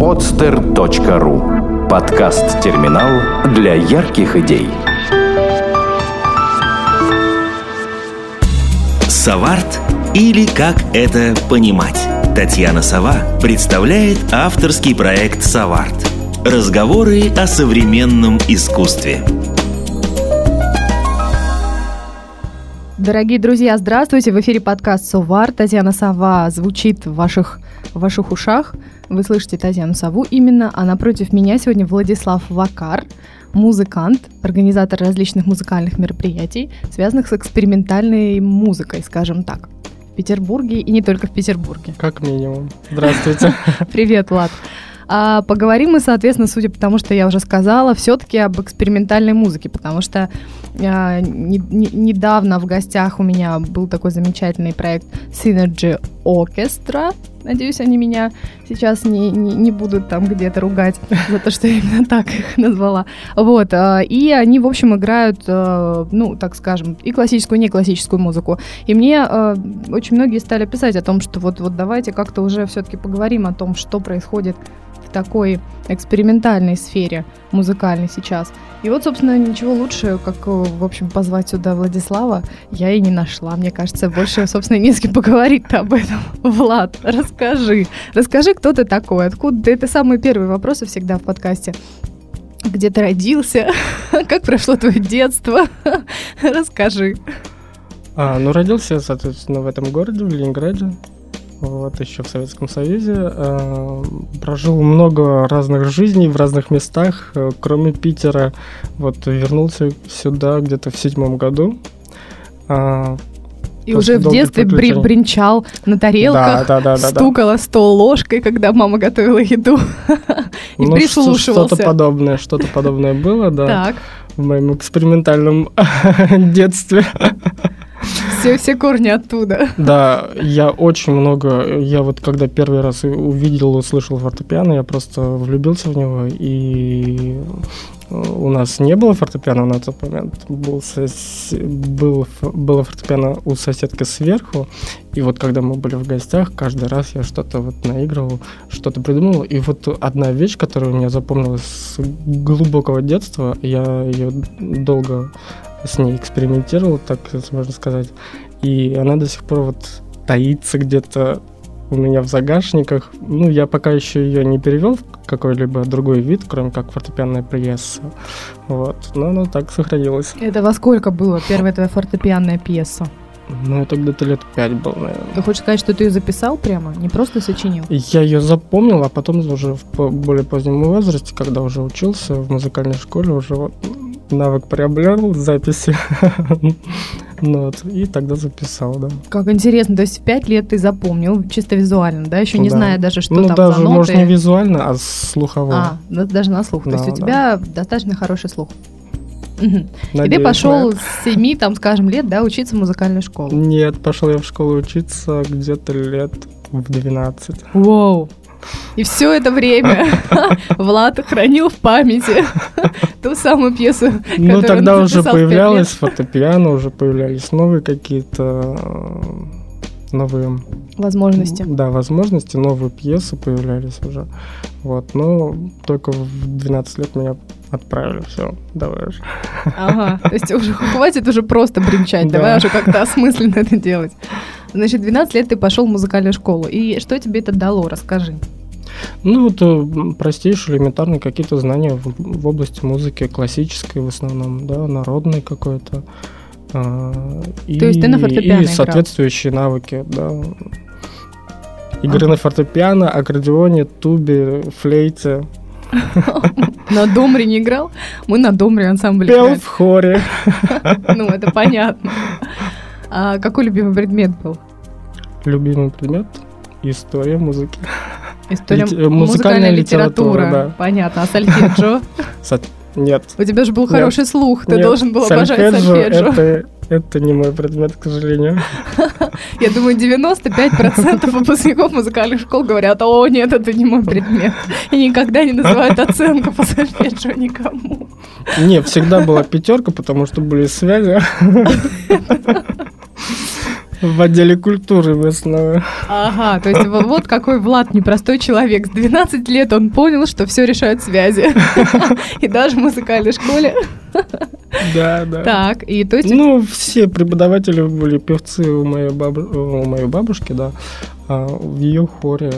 podster.ru Подкаст-терминал для ярких идей. Саварт или как это понимать? Татьяна Сова представляет авторский проект «Саварт». Разговоры о современном искусстве. Дорогие друзья, здравствуйте! В эфире подкаст «Совар». Татьяна Сова звучит в ваших, в ваших ушах. Вы слышите Татьяну Сову именно, а напротив меня сегодня Владислав Вакар, музыкант, организатор различных музыкальных мероприятий, связанных с экспериментальной музыкой, скажем так. В Петербурге и не только в Петербурге. Как минимум. Здравствуйте. Привет, Влад. А поговорим мы, соответственно, судя по тому, что я уже сказала, все-таки об экспериментальной музыке, потому что а, не, не, недавно в гостях у меня был такой замечательный проект Synergy Orchestra. Надеюсь, они меня сейчас не, не, не будут там где-то ругать за то, что я именно так их назвала. Вот. А, и они, в общем, играют, а, ну, так скажем, и классическую, и не классическую музыку. И мне а, очень многие стали писать о том, что вот, вот давайте как-то уже все-таки поговорим о том, что происходит такой экспериментальной сфере музыкальной сейчас. И вот, собственно, ничего лучше, как, э, в общем, позвать сюда Владислава, я и не нашла. Мне кажется, больше, собственно, не с кем поговорить-то об этом. Влад, расскажи. Расскажи, кто ты такой, откуда ты. Это самые первые вопросы всегда в подкасте. Где ты родился? Как прошло твое детство? Расскажи. А, ну, родился, соответственно, в этом городе, в Ленинграде вот, еще в Советском Союзе. Э, прожил много разных жизней в разных местах, э, кроме Питера. Вот, вернулся сюда где-то в седьмом году. Э, и уже в детстве бри бринчал на тарелках, да, да, да, стукала да, да. стол ложкой, когда мама готовила еду, и ну, прислушивался. Что-то подобное, что-то подобное было, да. Так. В моем экспериментальном детстве все, все корни оттуда. Да, я очень много, я вот когда первый раз увидел, услышал фортепиано, я просто влюбился в него, и у нас не было фортепиано на тот момент, был, сос... был, было фортепиано у соседки сверху, и вот когда мы были в гостях, каждый раз я что-то вот наигрывал, что-то придумывал, и вот одна вещь, которая у меня запомнилась с глубокого детства, я ее долго с ней экспериментировал, так можно сказать. И она до сих пор вот таится где-то у меня в загашниках. Ну, я пока еще ее не перевел в какой-либо другой вид, кроме как фортепианная пьеса. Вот. Но она так сохранилась. Это во сколько было первая твоя фортепианная пьеса? Ну, это где-то лет пять было, наверное. Ты хочешь сказать, что ты ее записал прямо? Не просто сочинил? Я ее запомнил, а потом уже в более позднем возрасте, когда уже учился в музыкальной школе, уже вот навык приобрел записи. ну, вот, и тогда записал, да. Как интересно, то есть в пять лет ты запомнил чисто визуально, да, еще не да. зная даже, что ну, там даже, за ноты. может, не визуально, а слухово. А, даже на слух. Да, то есть у тебя достаточно хороший слух. Надеюсь, и ты пошел с 7, там, скажем, лет, да, учиться в музыкальную школу? Нет, пошел я в школу учиться где-то лет в 12. Вау, и все это время Влад хранил в памяти ту самую пьесу, Ну, тогда уже появлялось фортепиано, уже появлялись новые какие-то э, новые возможности. Да, возможности, новые пьесы появлялись уже. Вот, но только в 12 лет меня отправили, все, давай уже. Ага, то есть уже хватит уже просто бренчать, давай уже как-то осмысленно это делать. Значит, 12 лет ты пошел в музыкальную школу. И что тебе это дало? Расскажи. Ну, вот э, простейшие, элементарные какие-то знания в, в области музыки, классической в основном, да, народной какой-то. А, и, То есть ты на фортепиано И играл? соответствующие навыки, да. Игры на фортепиано, аккордеоне, тубе, флейте. На домре не играл? Мы на домре ансамбль Пел в хоре. Ну, это понятно. А какой любимый предмет был? Любимый предмет? История музыки. История Лит... музыкальная, музыкальная литература. литература да. Понятно. А сольфеджио? Нет. У тебя же был хороший слух, ты должен был обожать сольфеджио. Это, это не мой предмет, к сожалению. Я думаю, 95% выпускников музыкальных школ говорят, о, нет, это не мой предмет. И никогда не называют оценку по сольфеджио никому. Не, всегда была пятерка, потому что были связи. В отделе культуры основном. Ага, то есть во- вот какой Влад непростой человек. С 12 лет он понял, что все решают связи. И даже в музыкальной школе. Да, да. Так, и то есть... Ну, все преподаватели были певцы у моей, бабу- у моей бабушки, да. А в ее хоре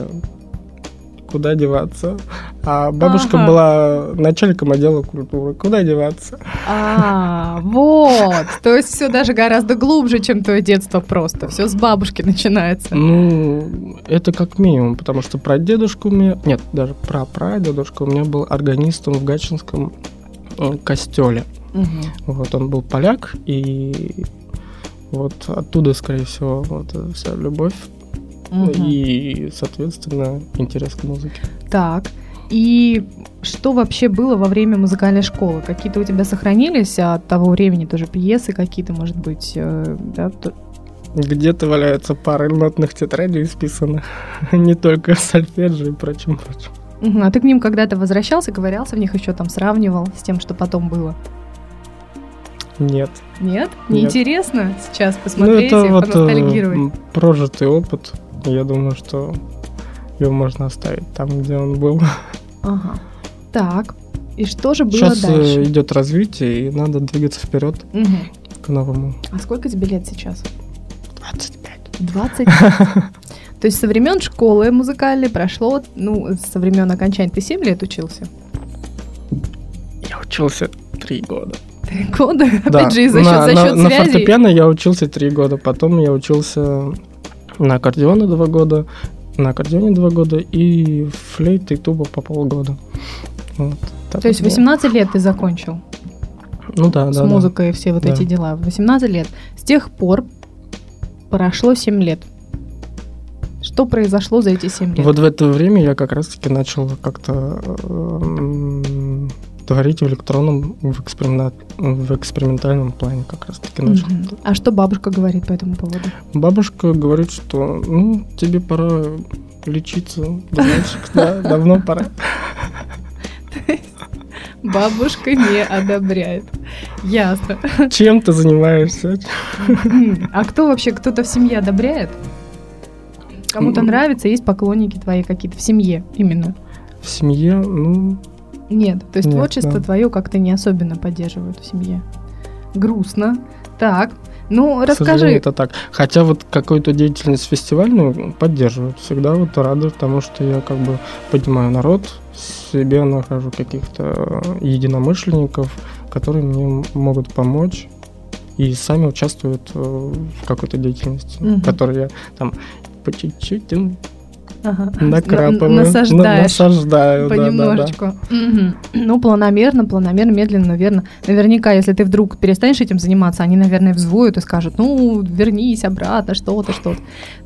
куда деваться. А бабушка Ага. была начальником отдела культуры. Куда деваться? А, вот. То есть все даже гораздо глубже, чем твое детство просто. Все с бабушки начинается. Ну, это как минимум, потому что прадедушка у меня... Нет, даже про прадедушка у меня был органистом в Гатчинском э, костеле. Мгм. Вот, он был поляк, и вот оттуда, скорее всего, вот эта вся любовь Мгм. и, соответственно, интерес к музыке. Так. И что вообще было во время музыкальной школы? Какие-то у тебя сохранились от того времени тоже пьесы какие-то, может быть, э, да? то- Где-то валяются пары нотных тетрадей исписанных, не только сольфеджио и прочим, прочим. А ты к ним когда-то возвращался, ковырялся в них еще там, сравнивал с тем, что потом было? Нет. Нет? Нет. Неинтересно сейчас Ну, посмотреть это и вот э, поностальгировать? прожитый опыт. Я думаю, что его можно оставить там, где он был. Ага. Так. И что же было Сейчас э, дальше? идет развитие, и надо двигаться вперед Мгм. к новому. А сколько тебе лет сейчас? 25. 20. То есть со времен школы музыкальной прошло, ну, со времен окончания ты 7 лет учился? Я учился три года. Три года? Да, Опять же, и за счет, на, за на- счет на связей? фортепиано я учился три года. Потом я учился на аккордеоне два года, на аккордеоне два года и флейт и туба по полгода. Вот. То есть вот было. 18 лет ты закончил Ну да, с да. да. музыкой и все вот Да. эти дела. 18 лет. С тех пор прошло 7 лет. Что произошло за эти 7 лет? Вот в это время я как раз-таки начал как-то м, творить в электронном, в, эксперимент- в экспериментальном плане как раз-таки начал. Мгм. А что бабушка говорит по этому поводу? Бабушка говорит, что ну тебе пора лечиться, дурачек, да, давно пора. Бабушка не одобряет. Ясно. Чем ты занимаешься? А кто вообще, кто-то в семье одобряет? Кому-то нравится, есть поклонники твои какие-то в семье именно? В семье, ну, Нет, то есть Нет, творчество да. твое как-то не особенно поддерживают в семье. Грустно. Так, ну к расскажи. это так. Хотя вот какую-то деятельность фестивальную поддерживают. Всегда вот радует тому, что я как бы поднимаю народ, себе нахожу каких-то единомышленников, которые мне могут помочь и сами участвуют э, в какой-то деятельности, Мгм. которую я там по чуть-чуть Ага. накрапываю, На- на- насаждаешь. насаждаю, да, да, да. Понемножечку. Мгм. Ну, планомерно, планомерно, медленно, но верно. Наверняка, если ты вдруг перестанешь этим заниматься, они, наверное, взвоют и скажут, ну, вернись обратно, что-то, что-то.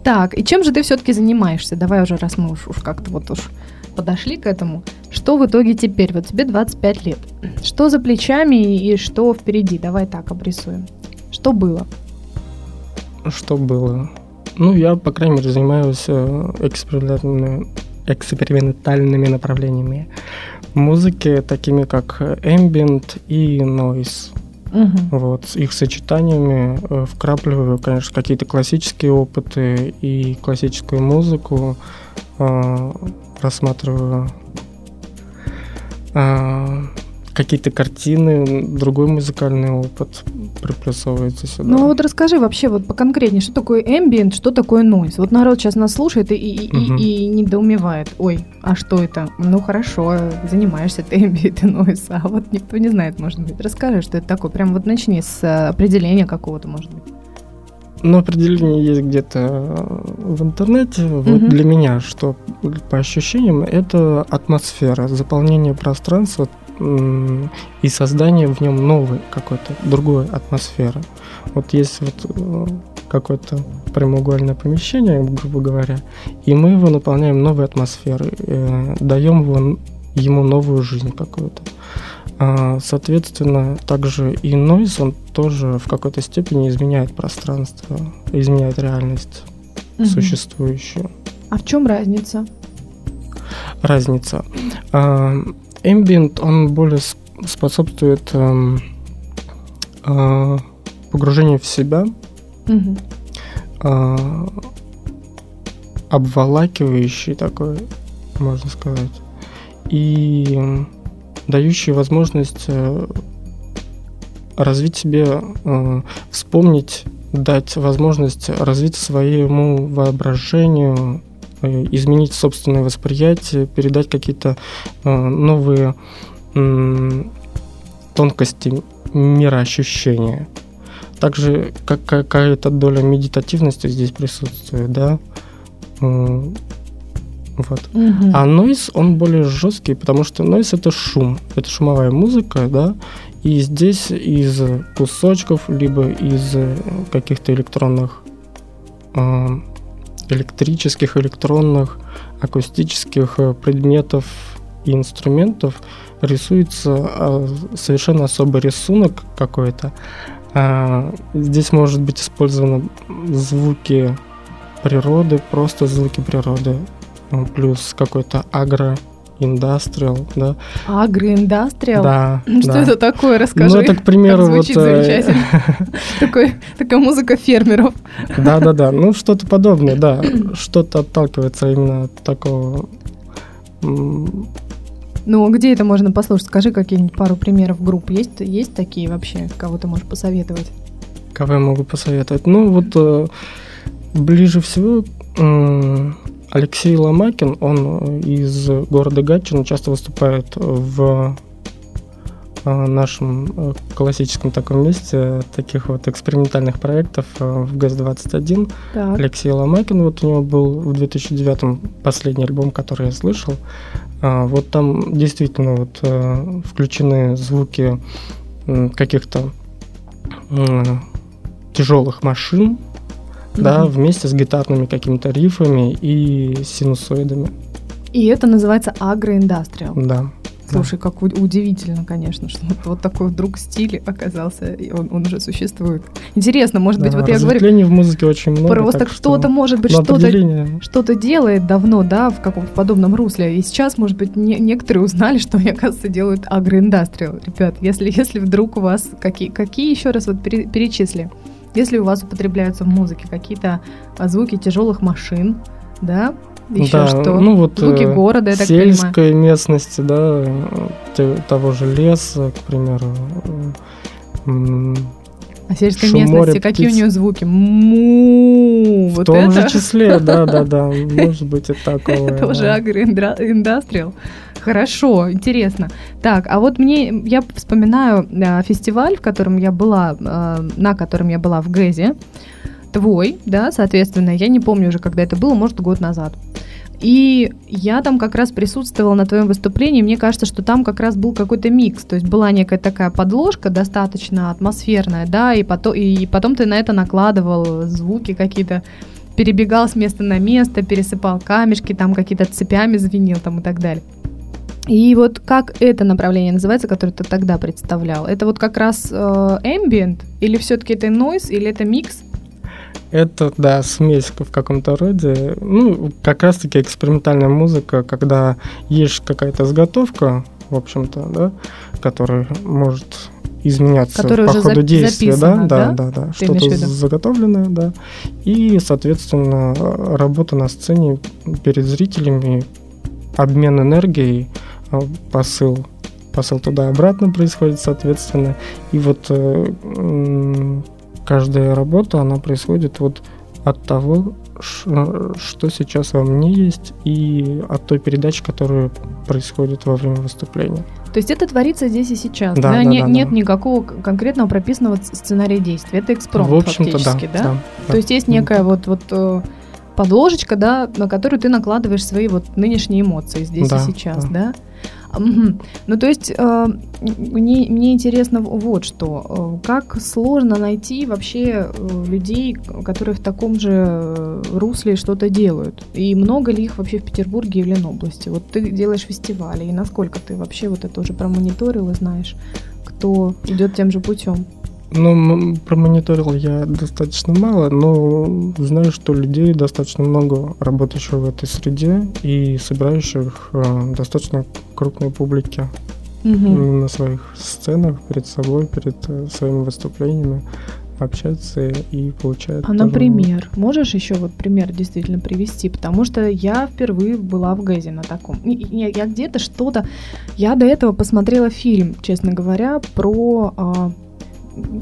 Так, и чем же ты все-таки занимаешься? Давай уже, раз мы уж, уж как-то вот уж подошли к этому. Что в итоге теперь? Вот тебе 25 лет. Что за плечами и что впереди? Давай так обрисуем. Что было? Что было? Ну, я, по крайней мере, занимаюсь э, экспериментальными, экспериментальными направлениями музыки, такими как ambient и noise. Мгм. Вот, с их сочетаниями э, вкрапливаю, конечно, какие-то классические опыты и классическую музыку, э, рассматриваю э, какие-то картины, другой музыкальный опыт приплюсовывается сюда. Ну вот расскажи вообще вот поконкретнее, что такое ambient, что такое noise. Вот народ сейчас нас слушает и, и, и- Мгм. и недоумевает. Ой, а что это? Ну хорошо, занимаешься ты ambient и noise, а вот никто не знает, может быть. Расскажи, что это такое. Прям вот начни с э, определения какого-то, может быть. Ну, определение есть где-то э, в интернете. Вот Мгм. для меня, что по ощущениям, это атмосфера, заполнение пространства и создание в нем новой какой-то другой атмосферы. Вот есть вот э, какое-то прямоугольное помещение, грубо говоря, и мы его наполняем новой атмосферой, э, даем его, ему новую жизнь какую-то. А, Соответственно, также и нойз, он тоже в какой-то степени изменяет пространство, изменяет реальность Мгм. существующую. А в чем разница? Разница. А, Ambient, он более способствует эм, а, погружению в себя, Мгм. а, обволакивающий такой, можно сказать, и дающий возможность э, развить себе, э, вспомнить, дать возможность развить своему воображению, э, изменить собственное восприятие, передать какие-то новые тонкости мироощущения. Также как какая-то доля медитативности здесь присутствует, да. Вот. Угу. А нойз, он более жесткий, потому что нойз это шум, это шумовая музыка, да, и здесь из кусочков, либо из каких-то электронных, э, электрических, электронных, акустических предметов и инструментов рисуется э, совершенно особый рисунок какой-то. Э, здесь может быть использованы звуки природы, просто звуки природы, плюс какой-то агро индастриал, да. Агроиндастриал? Да. Что да. это такое? Расскажи. Ну, это, к примеру, звучит вот... Э, замечательно. Такой, такая музыка фермеров. Да-да-да, ну что-то подобное, да. Что-то отталкивается именно от такого... Ну, где это можно послушать? Скажи какие-нибудь пару примеров групп. Есть, есть такие вообще, кого ты можешь посоветовать? Кого я могу посоветовать? Ну, вот э, ближе всего Алексей Ломакин, он из города Гатчина, часто выступает в э, нашем э, классическом таком месте таких вот экспериментальных проектов э, в ГАЗ-21. Так. Алексей Ломакин, вот у него был в 2009 последний альбом, который я слышал. А, вот там действительно вот включены звуки каких-то тяжелых машин, да, вместе с гитарными какими-то рифами и синусоидами. И это называется агроиндастриал. Да. Слушай, как удивительно, конечно, что вот, вот такой вдруг стиль оказался, и он, он уже существует. Интересно, может да, быть, вот я говорю... в музыке очень много. Просто кто-то, может быть, что-то, что-то делает давно, да, в каком-то подобном русле. И сейчас, может быть, не, некоторые узнали, что они, оказывается, делают агроиндастриал. Ребят, если, если вдруг у вас... Какие, какие еще раз вот перечисли? Если у вас употребляются в музыке какие-то а, звуки тяжелых машин, да, еще да, что? Ну, вот, Звуки э, города, я так сельской понимаю. местности, да, того же леса, к примеру. А сельской местности, море, какие у нее звуки? Му, В вот том это? же числе, да, да, да, может быть и такое. Это уже агроиндастриал. Хорошо, интересно. Так, а вот мне, я вспоминаю э, фестиваль, в котором я была, э, на котором я была в Гэзе, твой, да, соответственно, я не помню уже, когда это было, может, год назад. И я там как раз присутствовала на твоем выступлении. Мне кажется, что там как раз был какой-то микс. То есть была некая такая подложка достаточно атмосферная, да, и потом, и потом ты на это накладывал звуки какие-то, перебегал с места на место, пересыпал камешки, там какие-то цепями звенел там и так далее. И вот как это направление называется, которое ты тогда представлял? Это вот как раз э, ambient или все-таки это noise, или это микс? Это, да, смесь в каком-то роде. Ну, как раз-таки экспериментальная музыка, когда есть какая-то заготовка, в общем-то, да, которая может изменяться Которая по ходу за- действия, да? Да, да, да, да. Что-то заготовленное, да. И, соответственно, работа на сцене перед зрителями, обмен энергией, посыл посыл туда-обратно происходит, соответственно. И вот э, каждая работа, она происходит вот от того, что сейчас во мне есть, и от той передачи, которая происходит во время выступления. То есть это творится здесь и сейчас, да? да? да, Не, да нет да. никакого конкретного прописанного сценария действия. Это экспромт в общем-то, фактически, да, да? да? То есть есть некая вот, вот э, подложечка, да, на которую ты накладываешь свои вот нынешние эмоции здесь да, и сейчас, да? да? Угу. Ну, то есть, э, мне, мне интересно вот что. Э, как сложно найти вообще э, людей, которые в таком же русле что-то делают? И много ли их вообще в Петербурге и в Ленобласти? Вот ты делаешь фестивали, и насколько ты вообще вот это уже промониторил и знаешь, кто идет тем же путем? Ну, промониторил я достаточно мало, но знаю, что людей достаточно много, работающих в этой среде и собирающих э, достаточно крупной публики угу. на своих сценах, перед собой, перед э, своими выступлениями. общаются и получают. А, например, можешь еще вот пример действительно привести? Потому что я впервые была в ГЭЗе на таком. Я, я где-то что-то... Я до этого посмотрела фильм, честно говоря, про а,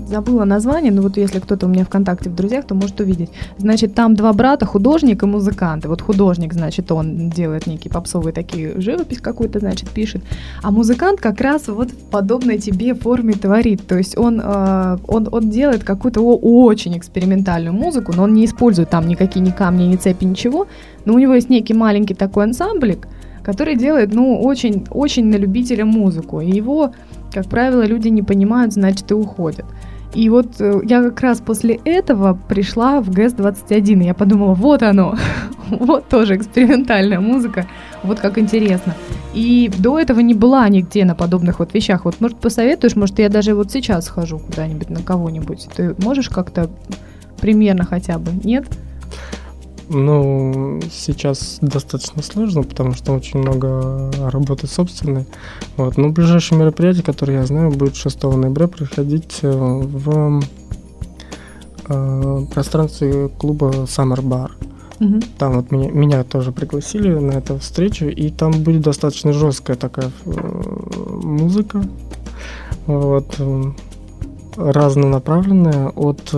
забыла название, но вот если кто-то у меня ВКонтакте в друзьях, то может увидеть. Значит, там два брата, художник и музыкант. И вот художник, значит, он делает некие попсовые такие живопись какую-то, значит, пишет. А музыкант как раз вот в подобной тебе форме творит. То есть он, э, он, он делает какую-то очень экспериментальную музыку, но он не использует там никакие ни камни, ни цепи, ничего. Но у него есть некий маленький такой ансамблик, который делает, ну, очень, очень на любителя музыку. И его как правило, люди не понимают, значит, и уходят. И вот э, я как раз после этого пришла в ГЭС-21, и я подумала, вот оно, вот тоже экспериментальная музыка, вот как интересно. И до этого не была нигде на подобных вот вещах. Вот, может, посоветуешь, может, я даже вот сейчас схожу куда-нибудь на кого-нибудь. Ты можешь как-то примерно хотя бы, нет? Ну, сейчас достаточно сложно, потому что очень много работы собственной. Вот. Но ближайшее мероприятие, которое я знаю, будет 6 ноября проходить э, в э, пространстве клуба Summer Bar. Угу. Там вот меня, меня тоже пригласили на эту встречу, и там будет достаточно жесткая такая э, музыка. Вот, э, разнонаправленная от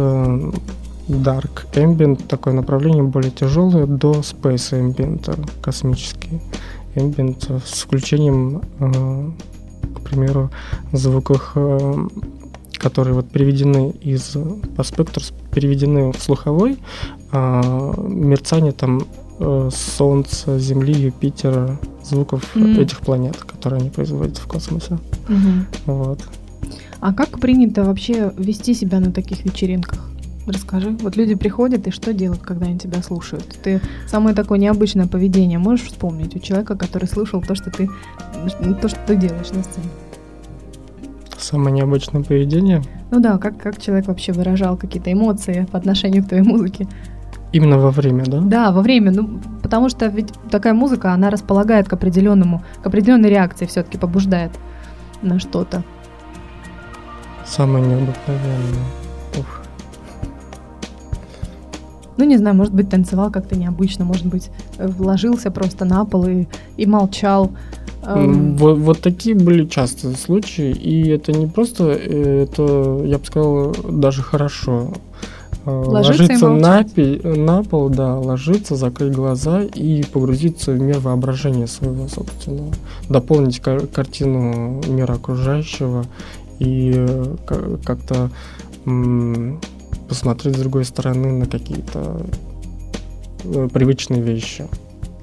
Dark Ambient, такое направление более тяжелое, до Space Ambient, космический Ambient, с включением, э, к примеру, звуков, э, которые вот переведены из по спектру, переведены в слуховой, э, мерцание там э, Солнца, Земли, Юпитера, звуков mm-hmm. этих планет, которые они производят в космосе. Mm-hmm. Вот. А как принято вообще вести себя на таких вечеринках? Расскажи. Вот люди приходят, и что делают, когда они тебя слушают? Ты самое такое необычное поведение можешь вспомнить у человека, который слышал то, что ты, то, что ты делаешь на сцене? Самое необычное поведение? Ну да, как, как человек вообще выражал какие-то эмоции по отношению к твоей музыке? Именно во время, да? Да, во время. Ну, потому что ведь такая музыка, она располагает к определенному, к определенной реакции все-таки побуждает на что-то. Самое необыкновенное. Ну, не знаю, может быть, танцевал как-то необычно, может быть, вложился просто на пол и, и молчал. Вот, вот такие были частые случаи, и это не просто, э, это, я бы сказал, даже хорошо. Э, ложиться, ложиться на, пи, на пол, да, ложиться, закрыть глаза и погрузиться в мир воображения своего собственного, дополнить кар- картину мира окружающего и э, как-то посмотреть с другой стороны на какие-то э, привычные вещи.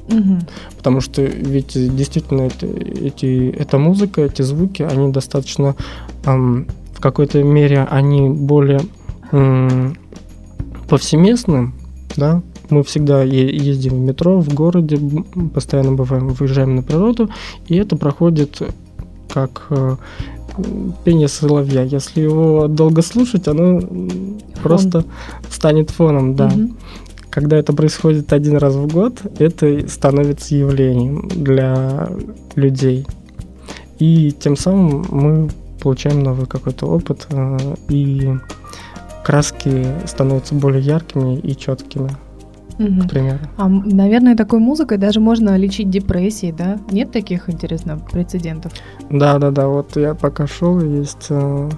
Угу. Потому что ведь действительно это, эти, эта музыка, эти звуки, они достаточно эм, в какой-то мере они более эм, повсеместны, да. Мы всегда ездим в метро, в городе, постоянно бываем, выезжаем на природу, и это проходит как э, пение соловья. Если его долго слушать, оно Фон. просто станет фоном, да. Угу. Когда это происходит один раз в год, это становится явлением для людей. И тем самым мы получаем новый какой-то опыт, э, и краски становятся более яркими и четкими угу. к примеру. А, наверное, такой музыкой даже можно лечить депрессии, да? Нет таких, интересно, прецедентов? Да, да, да. Вот я пока шел, есть э,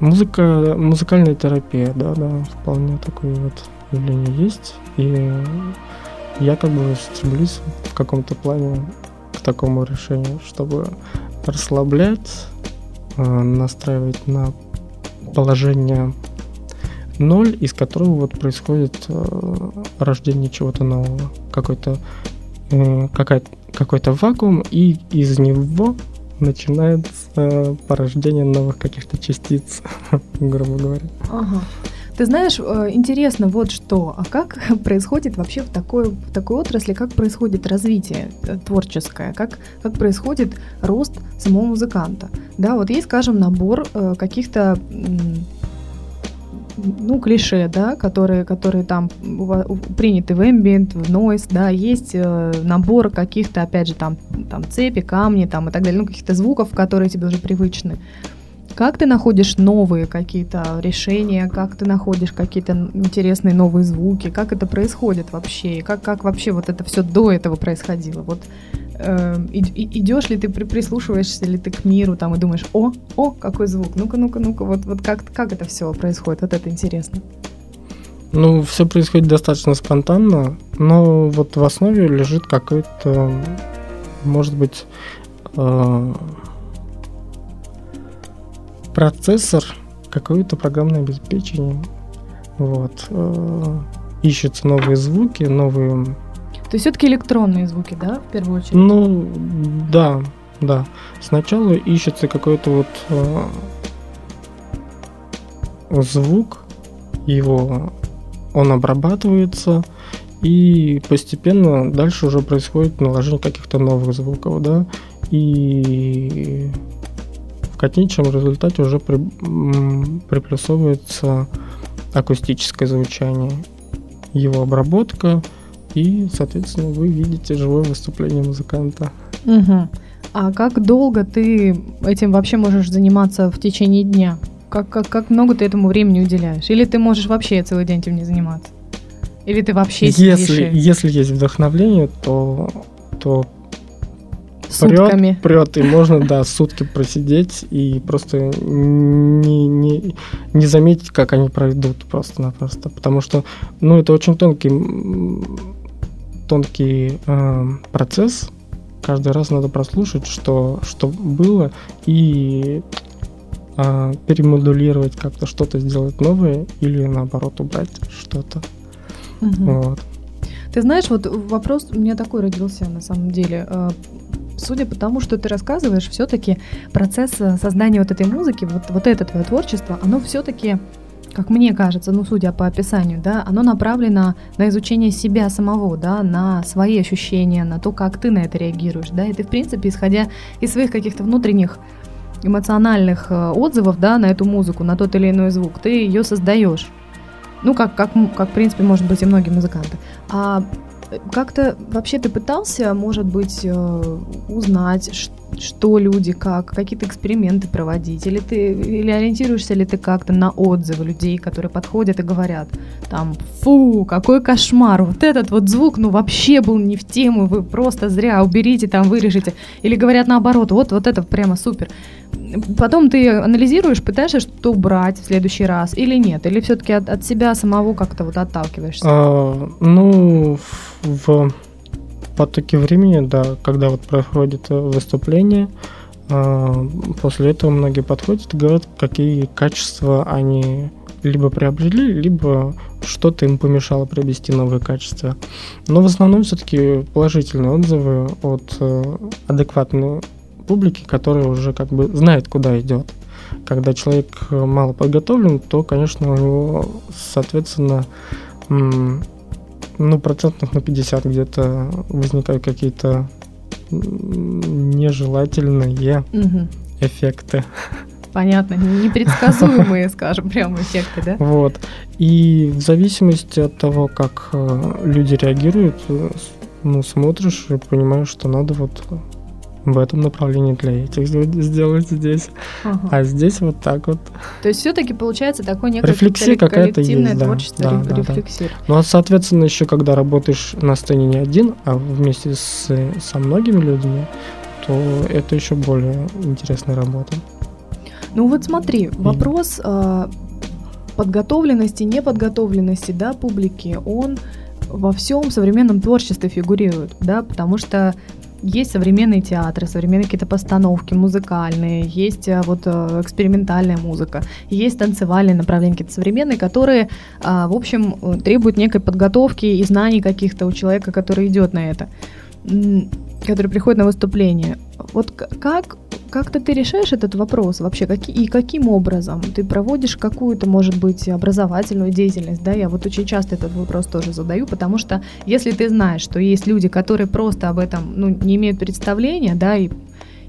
музыка, музыкальная терапия, да, да, вполне такое вот явление есть. И я как бы стремлюсь в каком-то плане к такому решению, чтобы расслаблять, э, настраивать на положение ноль, из которого вот происходит э, рождение чего-то нового, какой-то э, какой-то вакуум, и из него начинается порождение новых каких-то частиц, грубо говоря. Ага. Ты знаешь, э, интересно вот что, а как происходит вообще в такой, в такой отрасли, как происходит развитие э, творческое, как, как происходит рост самого музыканта? Да, вот есть, скажем, набор э, каких-то ну, клише, да, которые, которые там приняты в ambient, в noise, да, есть э, набор каких-то, опять же, там, там цепи, камни, там и так далее, ну, каких-то звуков, которые тебе уже привычны. Как ты находишь новые какие-то решения, как ты находишь какие-то интересные новые звуки, как это происходит вообще, и как, как вообще вот это все до этого происходило? Вот э, идешь ли ты, прислушиваешься ли ты к миру там и думаешь, о, о, какой звук, ну-ка, ну-ка, ну-ка, вот, вот как, как это все происходит, вот это интересно. Ну, все происходит достаточно спонтанно, но вот в основе лежит какой-то, может быть, э, процессор, какое-то программное обеспечение. Вот. Э, ищутся новые звуки, новые... То есть все-таки электронные звуки, да, в первую очередь? Ну, да, да. Сначала ищется какой-то вот э, звук, его он обрабатывается, и постепенно дальше уже происходит наложение каких-то новых звуков, да, и конечном результате уже при, приплюсовывается акустическое звучание, его обработка, и, соответственно, вы видите живое выступление музыканта. Угу. А как долго ты этим вообще можешь заниматься в течение дня? Как, как, как много ты этому времени уделяешь? Или ты можешь вообще целый день этим не заниматься? Или ты вообще если, и... если есть вдохновление, то, то сутками. Прет, прет, и можно, да, сутки просидеть и просто не, не, не заметить, как они пройдут просто-напросто. Потому что, ну, это очень тонкий, тонкий э, процесс. Каждый раз надо прослушать, что, что было, и э, перемодулировать как-то, что-то сделать новое, или наоборот убрать что-то. Угу. Вот. Ты знаешь, вот вопрос у меня такой родился на самом деле. Судя по тому, что ты рассказываешь, все-таки процесс э, создания вот этой музыки, вот, вот это твое творчество, оно все-таки, как мне кажется, ну, судя по описанию, да, оно направлено на изучение себя самого, да, на свои ощущения, на то, как ты на это реагируешь, да, и ты, в принципе, исходя из своих каких-то внутренних эмоциональных э, отзывов, да, на эту музыку, на тот или иной звук, ты ее создаешь. Ну, как, как, как, в принципе, может быть, и многие музыканты. А как-то вообще ты пытался, может быть, э, узнать, что люди, как, какие-то эксперименты проводить? Или ты или ориентируешься ли ты как-то на отзывы людей, которые подходят и говорят, там, фу, какой кошмар, вот этот вот звук, ну вообще был не в тему, вы просто зря уберите, там, вырежете. Или говорят наоборот, вот, вот это прямо супер. Потом ты анализируешь, пытаешься что-то убрать в следующий раз или нет? Или все-таки от, от себя самого как-то вот отталкиваешься? А, ну, в потоке времени, да, когда вот проходит выступление, а, после этого многие подходят и говорят, какие качества они либо приобрели, либо что-то им помешало приобрести новые качества. Но в основном все-таки положительные отзывы от э, адекватной публики, которая уже как бы знает, куда идет. Когда человек э, мало подготовлен, то, конечно, у него, соответственно, ну, процентов на 50 где-то возникают какие-то нежелательные угу. эффекты. Понятно, непредсказуемые, скажем, прямо эффекты, да? Вот. И в зависимости от того, как э, люди реагируют, э, ну, смотришь и понимаешь, что надо вот в этом направлении для этих сделать здесь, ага. а здесь вот так вот. То есть все-таки получается такое некое рефлексия какая-то есть, творчество, да, да. Да. Ну а соответственно еще когда работаешь на сцене не один, а вместе с со многими людьми, то это еще более интересная работа. Ну вот смотри, вопрос э, подготовленности, неподготовленности, да, публики, он во всем современном творчестве фигурирует, да, потому что есть современные театры, современные какие-то постановки музыкальные, есть э, вот э, экспериментальная музыка, есть танцевальные направления какие-то современные, которые, а, в общем, требуют некой подготовки и знаний каких-то у человека, который идет на это, который приходит на выступление. Вот как как-то ты решаешь этот вопрос вообще, как, и каким образом? Ты проводишь какую-то, может быть, образовательную деятельность, да? Я вот очень часто этот вопрос тоже задаю, потому что если ты знаешь, что есть люди, которые просто об этом, ну, не имеют представления, да, и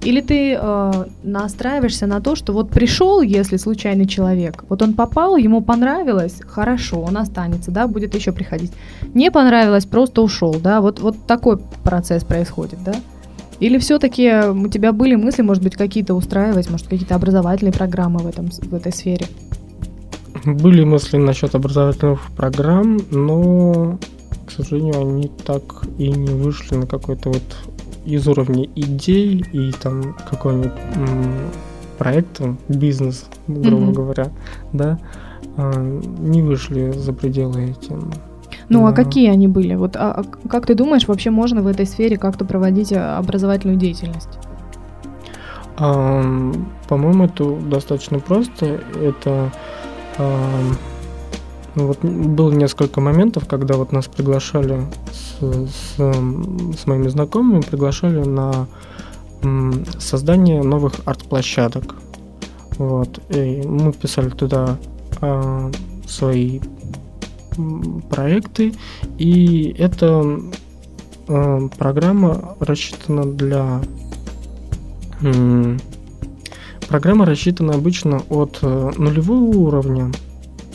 или ты э, настраиваешься на то, что вот пришел, если случайный человек, вот он попал, ему понравилось, хорошо, он останется, да, будет еще приходить. Не понравилось, просто ушел, да, вот, вот такой процесс происходит, да? Или все-таки у тебя были мысли, может быть, какие-то устраивать, может, какие-то образовательные программы в, этом, в этой сфере? Были мысли насчет образовательных программ, но, к сожалению, они так и не вышли на какой-то вот из уровня идей и там какой-нибудь проект, бизнес, грубо mm-hmm. говоря, да, а, не вышли за пределы этим. Ну, а какие они были? Вот, а, а как ты думаешь, вообще можно в этой сфере как-то проводить а, образовательную деятельность? А, по-моему, это достаточно просто. Это ну, вот было несколько моментов, когда вот нас приглашали с, с, с моими знакомыми, приглашали на создание новых арт-площадок. Вот. И мы писали туда а, свои проекты, и эта э, программа рассчитана для э, программа рассчитана обычно от э, нулевого уровня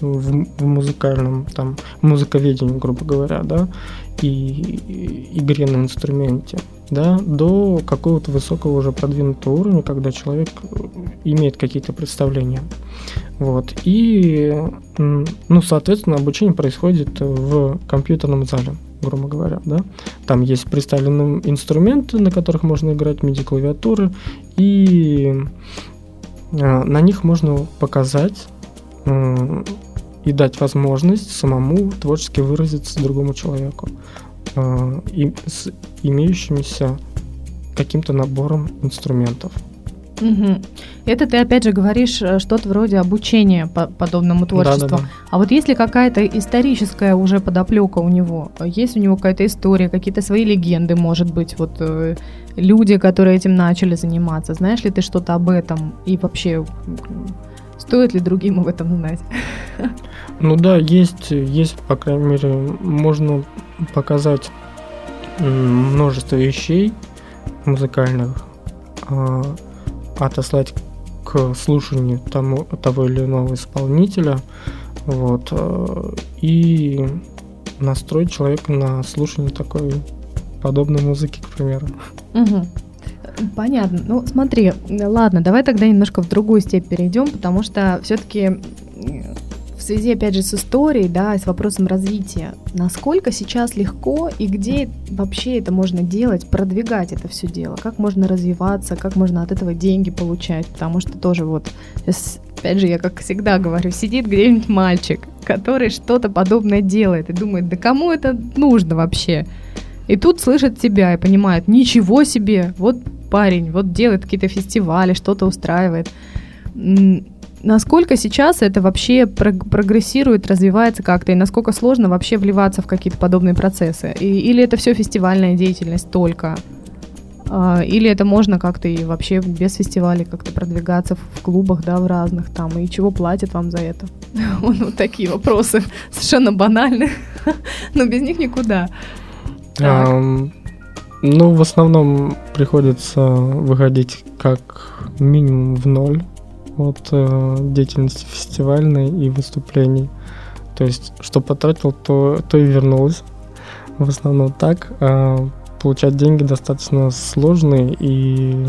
в, в музыкальном там музыковедении, грубо говоря, да, и, и игре на инструменте, да, до какого-то высокого уже продвинутого уровня, когда человек имеет какие-то представления. Вот. И, ну, соответственно, обучение происходит в компьютерном зале, грубо говоря, да. Там есть представлены инструменты, на которых можно играть, MIDI-клавиатуры, и а, на них можно показать и дать возможность самому творчески выразиться другому человеку а, и с имеющимися каким-то набором инструментов. Угу. Это ты опять же говоришь э, что-то вроде обучения по подобному творчеству. Да, да, да. А вот есть ли какая-то историческая уже подоплека у него? Есть у него какая-то история, какие-то свои легенды, может быть, вот э, люди, которые этим начали заниматься. Знаешь ли ты что-то об этом? И вообще, стоит ли другим об этом знать? Ну да, есть, есть, по крайней мере, можно показать множество вещей музыкальных, а, отослать к слушанию тому, того или иного исполнителя, вот, э, и настроить человека на слушание такой подобной музыки, к примеру. Угу. Понятно. Ну, смотри, ладно, давай тогда немножко в другую степь перейдем, потому что все-таки связи, опять же, с историей, да, с вопросом развития, насколько сейчас легко и где вообще это можно делать, продвигать это все дело, как можно развиваться, как можно от этого деньги получать, потому что тоже вот, опять же, я как всегда говорю, сидит где-нибудь мальчик, который что-то подобное делает и думает, да кому это нужно вообще? И тут слышит тебя и понимает, ничего себе, вот парень, вот делает какие-то фестивали, что-то устраивает насколько сейчас это вообще прогрессирует, развивается как-то, и насколько сложно вообще вливаться в какие-то подобные процессы? И, или это все фестивальная деятельность только? А, или это можно как-то и вообще без фестивалей как-то продвигаться в клубах, да, в разных там, и чего платят вам за это? Вот такие вопросы, совершенно банальные, но без них никуда. Ну, в основном приходится выходить как минимум в ноль от э, деятельности фестивальной и выступлений. То есть, что потратил, то, то и вернулось. В основном так. А получать деньги достаточно сложные и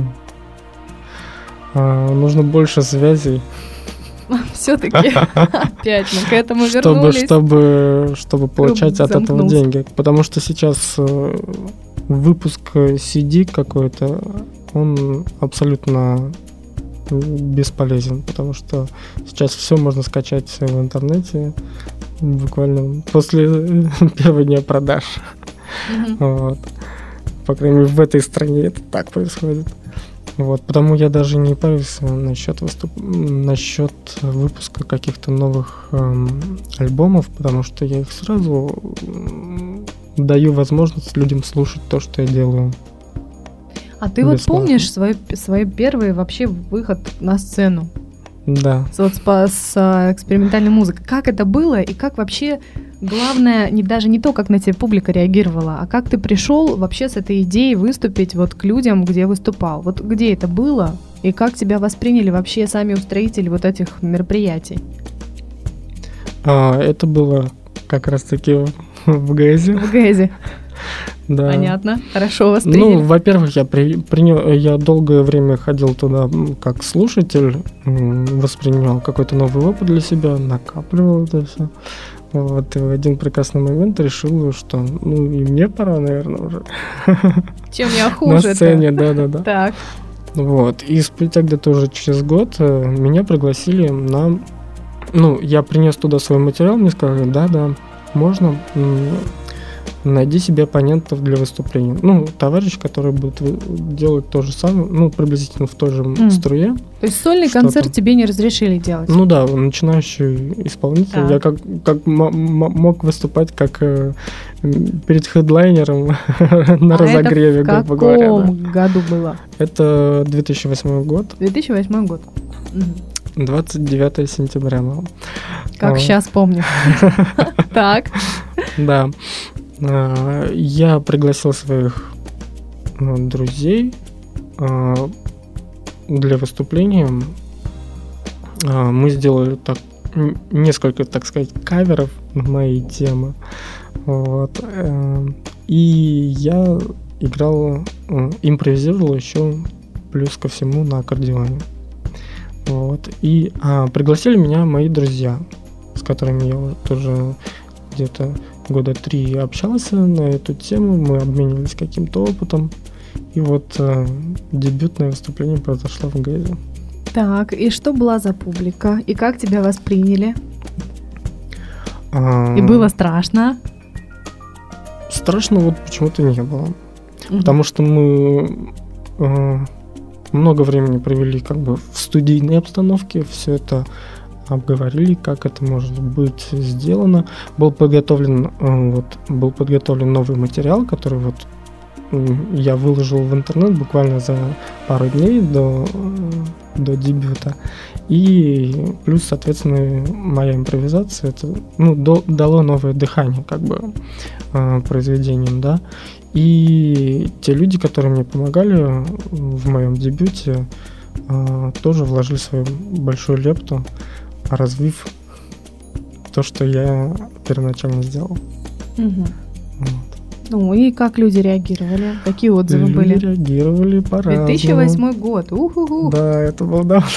а, нужно больше связей. Все-таки опять мы к этому чтобы, Чтобы, чтобы получать от этого деньги. Потому что сейчас э, выпуск CD какой-то, он абсолютно бесполезен, потому что сейчас все можно скачать в интернете буквально после первого дня продаж. Mm-hmm. Вот. По крайней мере, в этой стране это так происходит. Вот, потому я даже не парюсь насчет, выступ... насчет выпуска каких-то новых эм, альбомов, потому что я их сразу даю возможность людям слушать то, что я делаю. А ты вот помнишь свой, свой первый вообще выход на сцену? Да. Вот с, с а, экспериментальной музыкой. Как это было и как вообще, главное, не даже не то, как на тебя публика реагировала, а как ты пришел вообще с этой идеей выступить вот к людям, где выступал? Вот где это было и как тебя восприняли вообще сами устроители вот этих мероприятий? А, это было как раз-таки в ГЭЗе. В ГЭЗе. Да. Понятно. Хорошо Ну, восприняли. во-первых, я при, принял, я долгое время ходил туда как слушатель, воспринимал какой-то новый опыт для себя, накапливал это все. Вот, и в один прекрасный момент решил, что ну и мне пора, наверное, уже Чем я на хуже сцене, да-да-да. Так. Вот, и спустя где-то уже через год э, меня пригласили на... Ну, я принес туда свой материал, мне сказали, да-да, можно, найди себе оппонентов для выступления. Ну, товарищ, который будет делать то же самое, ну, приблизительно в той же М. струе. То есть сольный Что концерт тебе не разрешили делать? Ну да, начинающий исполнитель. Так. Я как, как м- м- мог выступать как э, перед хедлайнером на А разогреве, это в грубо говоря. да. году было? Это 2008 год, 2008 год. Мгм. 29 сентября было. Как А. сейчас помню. Так. Да. Я пригласил своих ну, друзей а, для выступления. А, Мы сделали так несколько, так сказать, каверов на мои темы. Вот. э, И я играл, э, импровизировал еще плюс ко всему на аккордеоне. Вот. И а, пригласили меня мои друзья, с которыми я тоже где-то года три общался на эту тему, мы обменивались каким-то опытом. И вот э, дебютное выступление произошло в Гэзе. Так, и что была за публика? И как тебя восприняли? А, И было страшно? Страшно вот почему-то не было. Мгм. Потому что мы э, много времени провели как бы в студийной обстановке, все это обговорили, как это может быть сделано. Был подготовлен э, вот был подготовлен новый материал, который вот я выложил в интернет буквально за пару дней до э, до дебюта. И плюс, соответственно, моя импровизация это ну, до- дало новое дыхание как бы э, произведением, да. И те люди, которые мне помогали в моем дебюте, тоже вложили свою большую лепту, развив то, что я первоначально сделал. Мгм. Вот. Ну и как люди реагировали? Какие отзывы Люди были? реагировали по-разному. 2008 год. Уху-ху. Да, это было давно.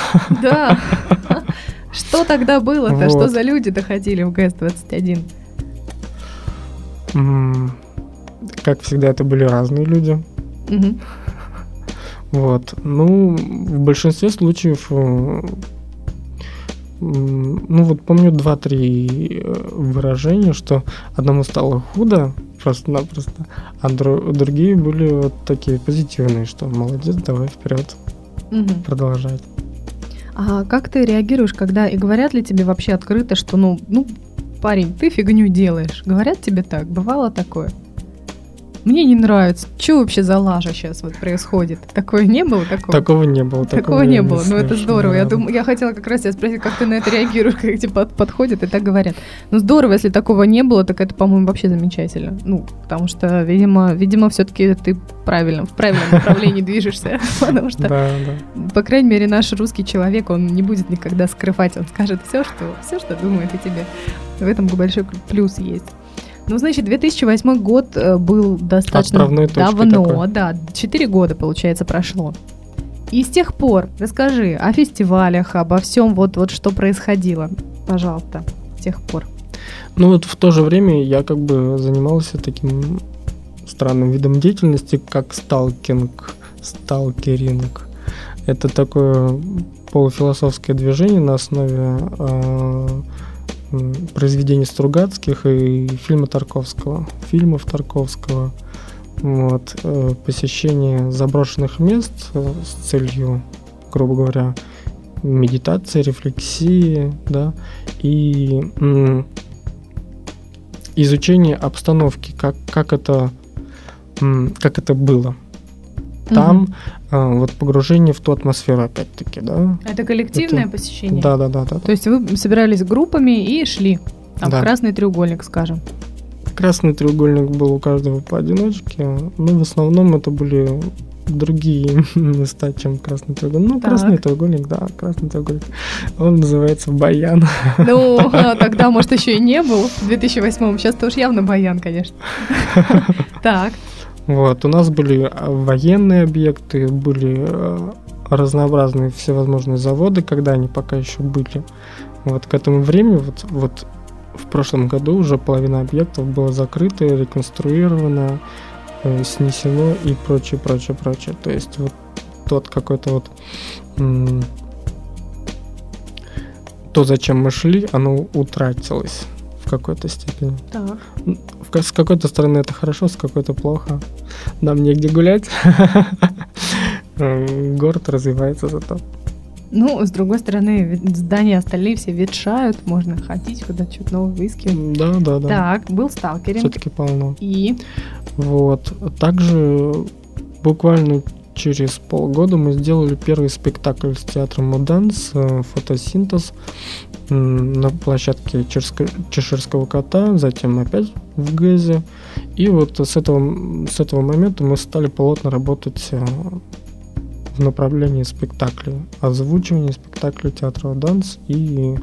Да. Что тогда было-то? Что за люди доходили в ГС-21? М, Как всегда, это были разные люди. Вот. Ну, в большинстве случаев, э, ну вот помню два-три э, выражения, что одному стало худо, просто-напросто, а дру- другие были вот такие позитивные, что молодец, давай вперед, Мгм. продолжать. А как ты реагируешь, когда и говорят ли тебе вообще открыто, что ну, ну, парень, ты фигню делаешь? Говорят тебе так? Бывало такое? Мне не нравится. Что вообще за лажа сейчас вот происходит? Такое не было такого? Такого не было. Такого я не было. Ну это здорово. Я да. думаю, я хотела как раз тебя спросить, как ты на это реагируешь, когда к тебе под- подходят и так говорят. Ну здорово, если такого не было, так это, по-моему, вообще замечательно. Ну, потому что, видимо, видимо, все-таки ты правильно, в правильном направлении движешься. Потому что, по крайней мере, наш русский человек, он не будет никогда скрывать, он скажет все, что, все, что думает о тебе. В этом большой плюс есть. Ну, значит, 2008 год э, был достаточно Отправной давно, такой. да, 4 года, получается, прошло. И с тех пор расскажи о фестивалях, обо всем, вот, вот что происходило, пожалуйста, с тех пор. Ну вот в то же время я как бы занимался таким странным видом деятельности, как сталкинг, сталкеринг. Это такое полуфилософское движение на основе э, произведений Стругацких и фильма Тарковского, фильмов Тарковского. Вот, э, посещение заброшенных мест э, с целью, грубо говоря, медитации, рефлексии, да, и изучение обстановки, как, как это как это было. Там. А, вот погружение в ту атмосферу опять-таки, да. Это коллективное это- посещение? Да, да, да, да. То есть вы собирались группами и шли там, Да. красный треугольник, скажем. Красный треугольник был у каждого поодиночке, но в основном это были другие места, чем красный треугольник. Ну, Так. красный треугольник, да, красный треугольник. Он называется Баян. Ну, а тогда, может, еще и не был в 2008-м. Сейчас тоже явно баян, конечно. Так. Вот, у нас были а, военные объекты, были э, разнообразные всевозможные заводы, когда они пока еще были. Вот к этому времени, вот, вот в прошлом году уже половина объектов была закрыта, реконструирована, э, снесено и прочее, прочее, прочее. То есть вот тот какой-то вот то, зачем мы шли, оно утратилось в какой-то степени. Так. В- С какой-то стороны это хорошо, с какой-то плохо. Нам негде гулять. Город развивается зато. Ну, с другой стороны, здания остальные все ветшают, можно ходить, куда-то что-то новое выискивать. Да, да, да. Так, был сталкеринг. Все-таки полно. И Вот. Также буквально через полгода мы сделали первый спектакль с театром Муданс «Фотосинтез» м, на площадке Чеширского кота, затем опять в ГЭЗе. И вот с этого, с этого момента мы стали плотно работать э, в направлении спектаклей, озвучивания спектаклей театра Данс и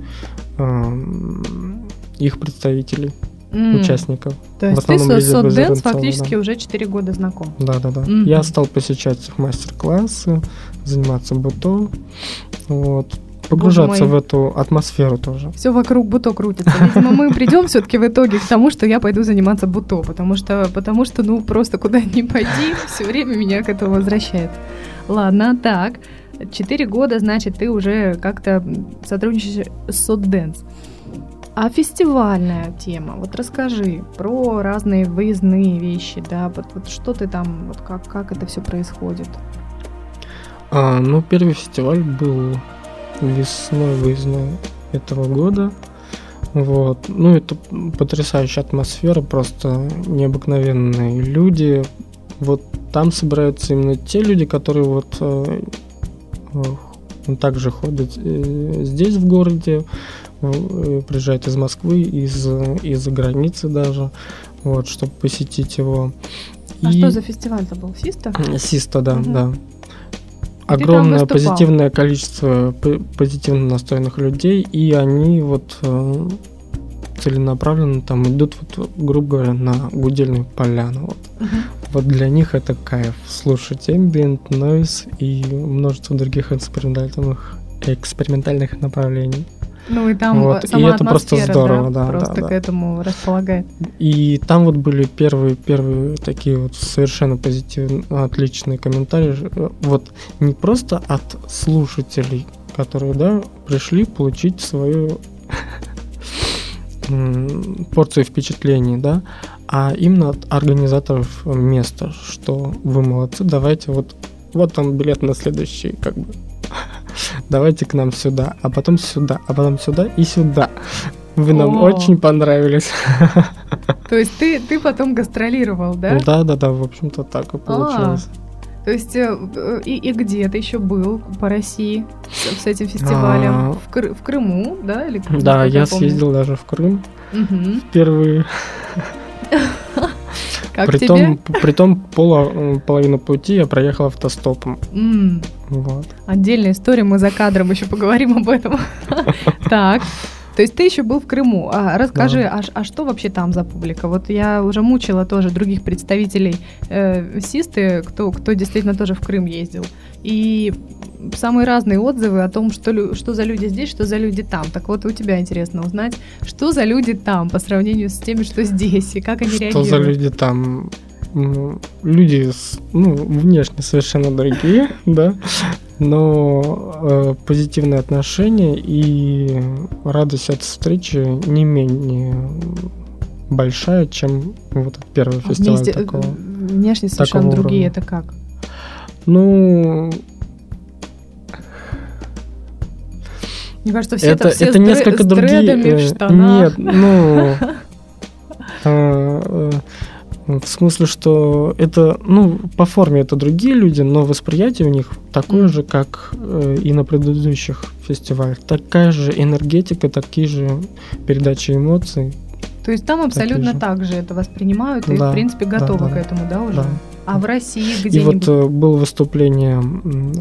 эм, их представителей, м, участников. То есть ты с Лиза Сот Дэнс Базаренцова, фактически да. уже 4 года знаком. Да, да, да. Мгм. Я стал посещать их мастер-классы, заниматься буто, вот, погружаться в эту атмосферу тоже. Все вокруг буто крутится. Видимо, мы придем все-таки в итоге к тому, что я пойду заниматься буто, потому что, потому что, ну, просто куда ни пойди, все время меня к этому возвращает. Ладно, так. Четыре года, значит, ты уже как-то сотрудничаешь с Сотдэнс. А фестивальная тема, вот расскажи про разные выездные вещи, да, вот, вот что ты там, вот как, как это все происходит? А, ну, первый фестиваль был весной выездной этого года. Вот. Ну, это потрясающая атмосфера, просто необыкновенные люди. Вот там собираются именно те люди, которые вот э, э, также ходят э, здесь в городе, приезжают из Москвы, из, из-за границы даже, вот, чтобы посетить его. А И- что за фестиваль-то был? Систа? Систа, да, Мгм. да. Огромное позитивное количество позитивно настроенных людей, и они вот э, целенаправленно там идут, вот, грубо говоря, на гудельную поляну. Вот. Мгм. Вот для них это кайф слушать ambient, noise и множество других экспериментальных, экспериментальных направлений. Ну и там Вот, э, и сама это просто здорово, да, просто да, к да. этому располагает. И там вот были первые, первые такие вот совершенно позитивные, отличные комментарии. Э, Вот не просто от слушателей, которые, да, пришли получить свою порцию впечатлений, да, а именно от организаторов места, что вы молодцы, давайте вот, вот он билет на следующий, как бы, давайте к нам сюда, а потом сюда, а потом сюда и сюда. Вы нам О. очень понравились. То есть ты, ты потом гастролировал, да? Да, да, да, в общем-то так и получилось. То есть э, э, и, и где ты еще был по России с, с этим фестивалем? А. В, Кры- в Крыму, да? Или Да, я помню? съездил даже в Крым Мгм. впервые. Как Притом, тебе? притом пола- половину пути я проехал автостопом. М, Вот. Отдельная история, мы за кадром еще поговорим об этом. Так. То есть ты еще был в Крыму. А расскажи, а, ш- а что вообще там за публика? Вот я уже мучила тоже других представителей э, Систы, кто, кто действительно тоже в Крым ездил. И самые разные отзывы о том, что, что за люди здесь, что за люди там. Так вот, у тебя интересно узнать, что за люди там по сравнению с теми, что здесь, и как они Что реагируют. за люди там? М, Люди, ну, внешне совершенно другие, да, но э, позитивное отношение и радость от встречи не менее большая, чем вот первый А фестиваль вместе, э, такого. внешне совершенно такого другие, уровня. это как? Ну, Мне кажется, все это, все это с несколько с другие. э. Нет, ну. В смысле, что это, ну, по форме это другие люди, но восприятие у них такое же, как э, и на предыдущих фестивалях. Такая же энергетика, такие же передачи эмоций. То есть там абсолютно же. так же это воспринимают и, Да, в принципе, готовы да, к да. этому, да, уже? Да. А в России И где-нибудь? вот э, было выступление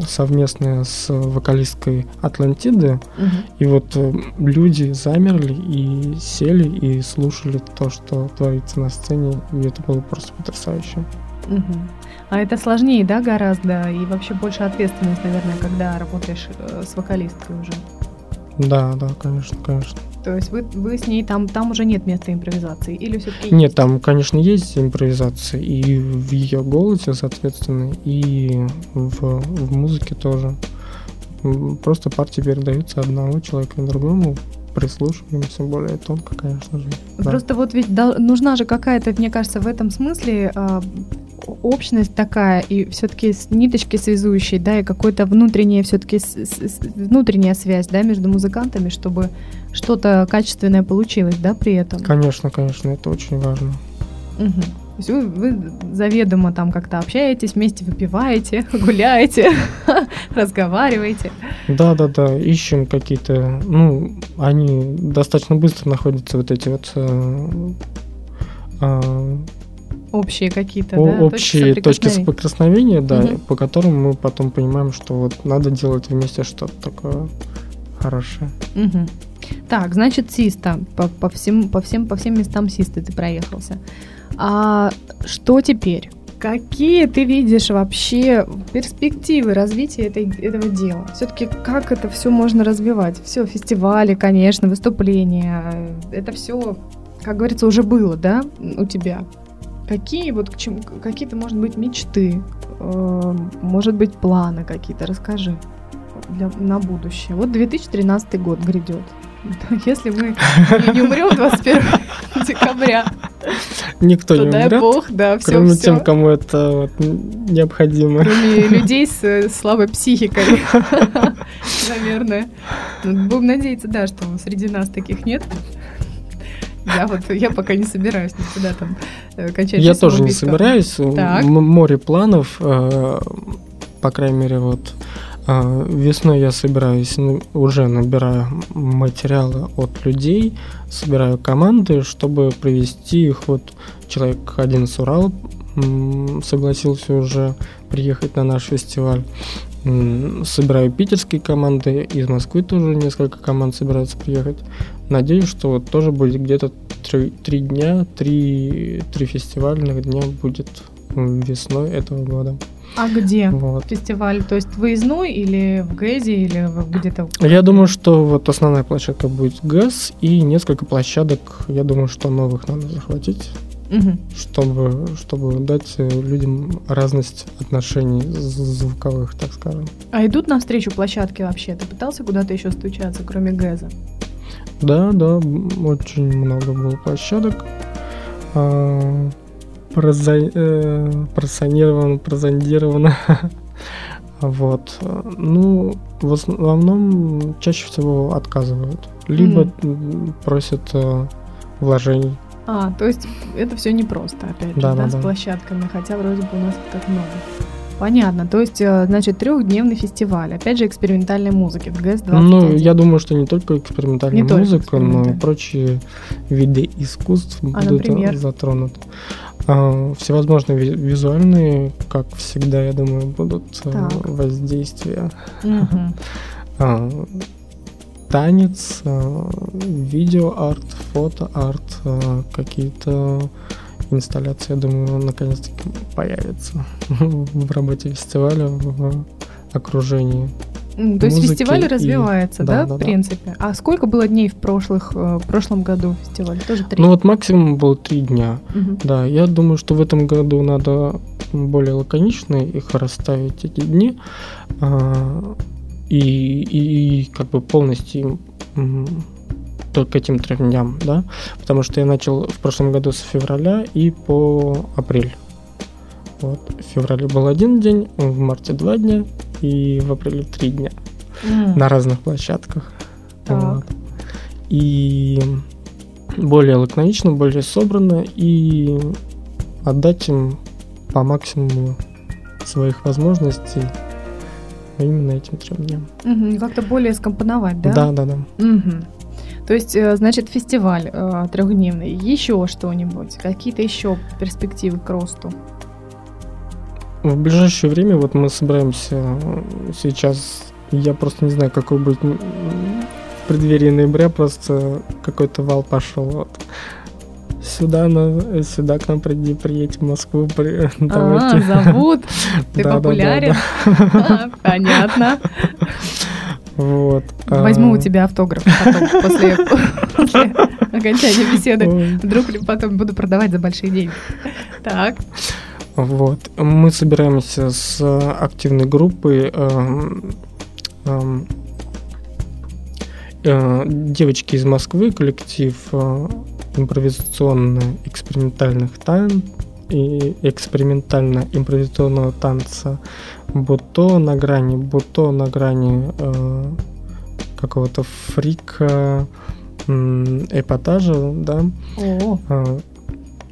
совместное с вокалисткой Атлантиды, Мгм. И вот э, люди замерли и сели и слушали то, что творится на сцене, и это было просто потрясающе. Мгм. А это сложнее, да, гораздо? И вообще больше ответственность, наверное, когда работаешь э, с вокалисткой уже. Да, да, конечно, конечно. То есть вы, вы с ней там, там уже нет места импровизации? Или все-таки Нет, там, конечно, есть импровизация и в ее голосе, соответственно, и в, в музыке тоже. Просто партии передаются одного человека другому, прислушиваемся более тонко, конечно же. да. Просто вот ведь нужна же какая-то, мне кажется, в этом смысле а, общность такая и все-таки ниточки связующие, да, и какой-то внутренняя все-таки внутренняя связь, да, между музыкантами, чтобы что-то качественное получилось, да, при этом. Конечно, конечно, это очень важно. Мгм. То есть вы, вы заведомо там как-то общаетесь, вместе выпиваете, гуляете, разговариваете. Да, да, да, ищем какие-то, ну, они достаточно быстро находятся вот эти вот э, а, Общие какие-то, да, общие точки соприкосновения. соприкосновения, да, по которым мы потом понимаем, что вот надо делать вместе что-то такое хорошее. Так, значит, Систа. По, по всем, по, всем, по всем местам Систы ты проехался. А что теперь? Какие ты видишь вообще перспективы развития этой, этого дела? Все-таки как это все можно развивать? Все, фестивали, конечно, выступления. Это все, как говорится, уже было, да, у тебя? Какие вот к чему, какие-то, может быть, мечты, э, может быть, планы какие-то? Расскажи для, на будущее. Вот 2013 год грядет. Если мы не умрем 21 декабря, Никто то не умрет, бог, да, все, кроме все. тем, кому это вот необходимо. Кроме людей с слабой психикой, наверное. Ну, Будем надеяться, да, что среди нас таких нет. Я вот, я пока не собираюсь никуда там э, кончать Я тоже не собираюсь. Море планов. э, По крайней мере, вот весной я собираюсь, ну, уже набираю материалы от людей, собираю команды, чтобы привести их. Вот человек один с Урала согласился уже приехать на наш фестиваль. Собираю питерские команды, из Москвы тоже несколько команд собираются приехать. Надеюсь, что вот тоже будет где-то три, три дня, три, три фестивальных дня будет весной этого года. А где? Вот. Фестиваль, то есть выездной или в ГЭЗе, или где-то? Я думаю, что вот основная площадка будет ГАЗ и несколько площадок, я думаю, что новых надо захватить, Мгм. чтобы, чтобы дать э, людям разность отношений звуковых, так скажем. А идут навстречу площадки вообще? Ты пытался куда-то еще стучаться, кроме ГЭЗа? Да, да, очень много было площадок. Проза- э, просанировано, прозондировано. Вот. Ну, в основном чаще всего отказывают. Либо м, просят э, вложений. А, то есть это все непросто, опять же, Да, да, да, с площадками, хотя вроде бы у нас так много. Понятно, то есть, э, значит, трехдневный фестиваль, опять же, экспериментальной музыки в ГЭС 21. Ну, я думаю, что не только экспериментальная Не только музыка, но и прочие виды искусств будут А, например? затронуты. А, всевозможные ви- визуальные, как всегда, я думаю, будут э, Так. воздействия. А, танец, а, видеоарт, фотоарт, какие-то инсталляции, я думаю, наконец-таки появятся в работе фестиваля, в окружении. То есть фестиваль и- развивается, да, да, да, в да. принципе? А сколько было дней в, прошлых, э, в прошлом году фестиваль? Тоже три? Ну вот максимум был три дня. Мгм. Да, я думаю, что в этом году надо более лаконично их расставить эти дни а, и, и, и как бы полностью к этим трем дням, да, потому что я начал в прошлом году с февраля и по апрель. Вот. В феврале был один день, в марте два дня и в апреле три дня М. на разных площадках. Так. Вот. И более лаконично, более собрано и отдать им по максимуму своих возможностей именно этим трем дням. Мгм, Как-то более скомпоновать, да? Да, да, да. Мгм. То есть, э, значит, фестиваль э, трехдневный. Еще что-нибудь? Какие-то еще перспективы к росту? В ближайшее время вот мы собираемся э, сейчас, я просто не знаю, какой будет в преддверии ноября, просто какой-то вал пошел. Вот. Сюда, на, сюда к нам приди, приедь в Москву. При, а, зовут? Ты да, популярен? Да, да, да. Понятно. Вот. Возьму у тебя автограф потом, после, после окончания беседы. Вдруг потом буду продавать за большие деньги. Так. Вот. Мы собираемся с активной группой Э, девочки из Москвы, коллектив э, импровизационно-экспериментальных тан и экспериментально-импровизационного танца Буто на грани, Буто на грани э, какого-то фрика, э, эпатажа, да. О.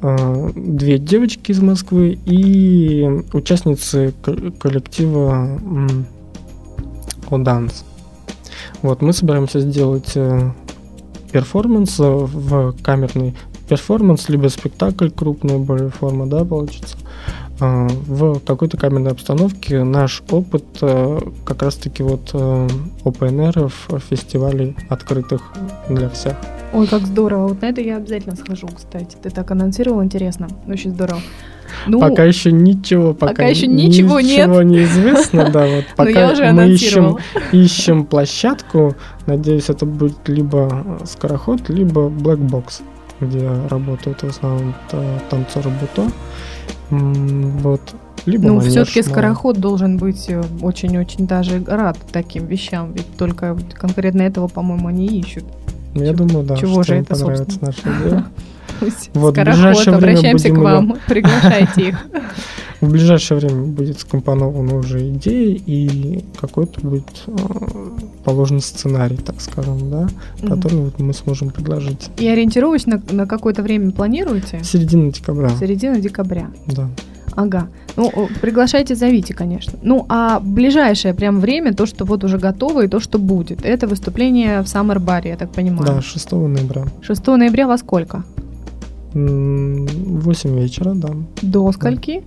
Э, две девочки из Москвы и участницы коллектива О Данс. Вот, мы собираемся сделать э, перформанс э, в камерный перформанс, либо спектакль, крупная более форма, да, получится, э, в какой-то камерной обстановке. Наш опыт э, как раз-таки вот open фестивалей открытых для всех. Ой, как здорово. Вот на это я обязательно схожу, кстати. Ты так анонсировал, интересно. Очень здорово. Ну, пока еще ничего, пока, пока еще ничего, ничего нет. не известно, да, вот пока мы ищем, ищем площадку, надеюсь, это будет либо скороход, либо black box, где работают в основном танцоры буто, вот, либо ну, все-таки скороход должен быть э, очень-очень даже рад таким вещам, ведь только конкретно этого, по-моему, они ищут. Я думаю, да. Чего же это, понравится наша идея. Вот, Скороход, обращаемся к вам, приглашайте их. В ближайшее время будет скомпонована уже идея и какой-то будет э, положен сценарий, так скажем, да, который вот мы сможем предложить. И ориентировочно на, на какое-то время планируете? Середина декабря. Середина декабря. Да. Ага. Ну, приглашайте, зовите, конечно. Ну, а ближайшее прям время, то, что вот уже готово и то, что будет, это выступление в Summer Bar, я так понимаю. Да, 6 ноября. 6 ноября во сколько? 8 вечера, да. До скольки?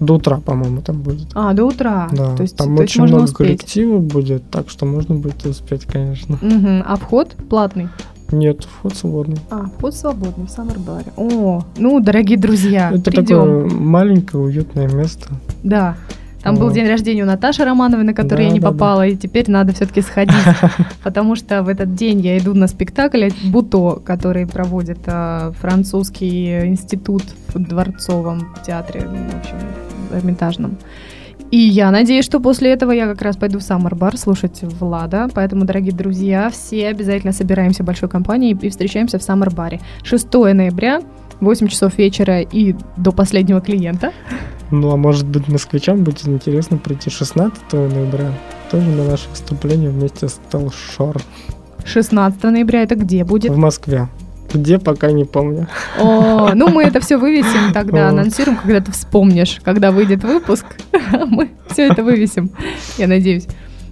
До утра, по-моему, там будет. А, до утра. Да. То есть, там то очень есть много успеть. коллектива будет, так что можно будет успеть, конечно. Угу. А вход платный? Нет, вход свободный. А, вход свободный в Саммербаре. О, ну, дорогие друзья, Это придем. такое маленькое, уютное место. Да. Там был день рождения у Наташи Романовой, на который да, я не да, попала, да. и теперь надо все-таки сходить, потому что в этот день я иду на спектакль Буто, который проводит а, французский институт в Дворцовом театре, в общем, в Эрмитажном. И я надеюсь, что после этого я как раз пойду в Summer Bar слушать Влада. Поэтому, дорогие друзья, все обязательно собираемся в большой компании и встречаемся в Summer Bar. 6 ноября 8 часов вечера и до последнего клиента. Ну, а может быть, москвичам будет интересно прийти 16 ноября, тоже на наше выступление вместе с Телшор. 16 ноября это где будет? В Москве. Где, пока не помню. О, ну мы это все вывесим тогда, анонсируем, когда ты вспомнишь, когда выйдет выпуск, мы все это вывесим, я надеюсь.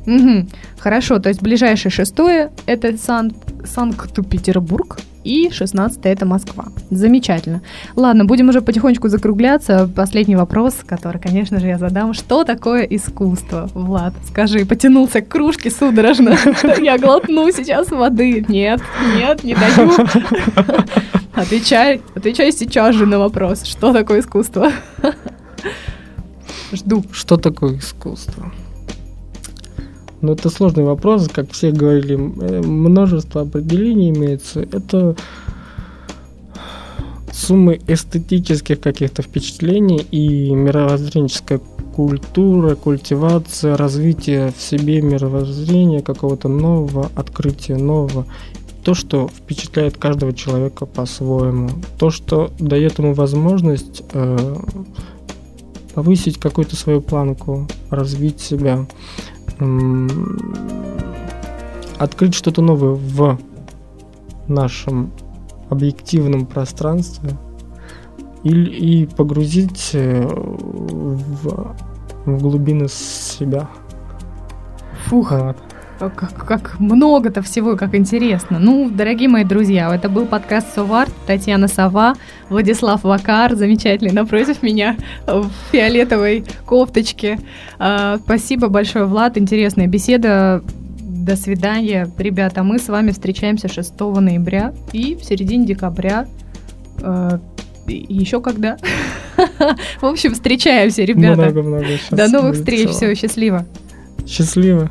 Угу. Хорошо, то есть ближайшее шестое это Сан- Санкт-Петербург, и 16 это Москва. Замечательно. Ладно, будем уже потихонечку закругляться. Последний вопрос, который, конечно же, я задам. Что такое искусство? Влад, скажи, потянулся к кружке судорожно, я глотну сейчас воды. Нет, нет, не даю. Отвечай, отвечай сейчас же на вопрос. Что такое искусство? Жду. Что такое искусство? Но это сложный вопрос, как все говорили, э, множество определений имеется. Это суммы эстетических каких-то впечатлений и мировоззренческая культура, культивация, развитие в себе мировоззрения, какого-то нового открытия, нового. То, что впечатляет каждого человека по-своему. То, что дает ему возможность э, повысить какую-то свою планку, развить себя открыть что-то новое в нашем объективном пространстве и, и погрузить э, в, в глубины себя. Фух. Вот. Как, как много-то всего, как интересно. Ну, дорогие мои друзья, это был подкаст Соварт, Татьяна Сова, Владислав Вакар, замечательный, напротив меня в фиолетовой кофточке. А, спасибо большое, Влад, интересная беседа. До свидания, ребята. Мы с вами встречаемся 6 ноября и в середине декабря э, еще когда. В общем, встречаемся, ребята. Много-много. До новых встреч. Все, счастливо. Счастливо.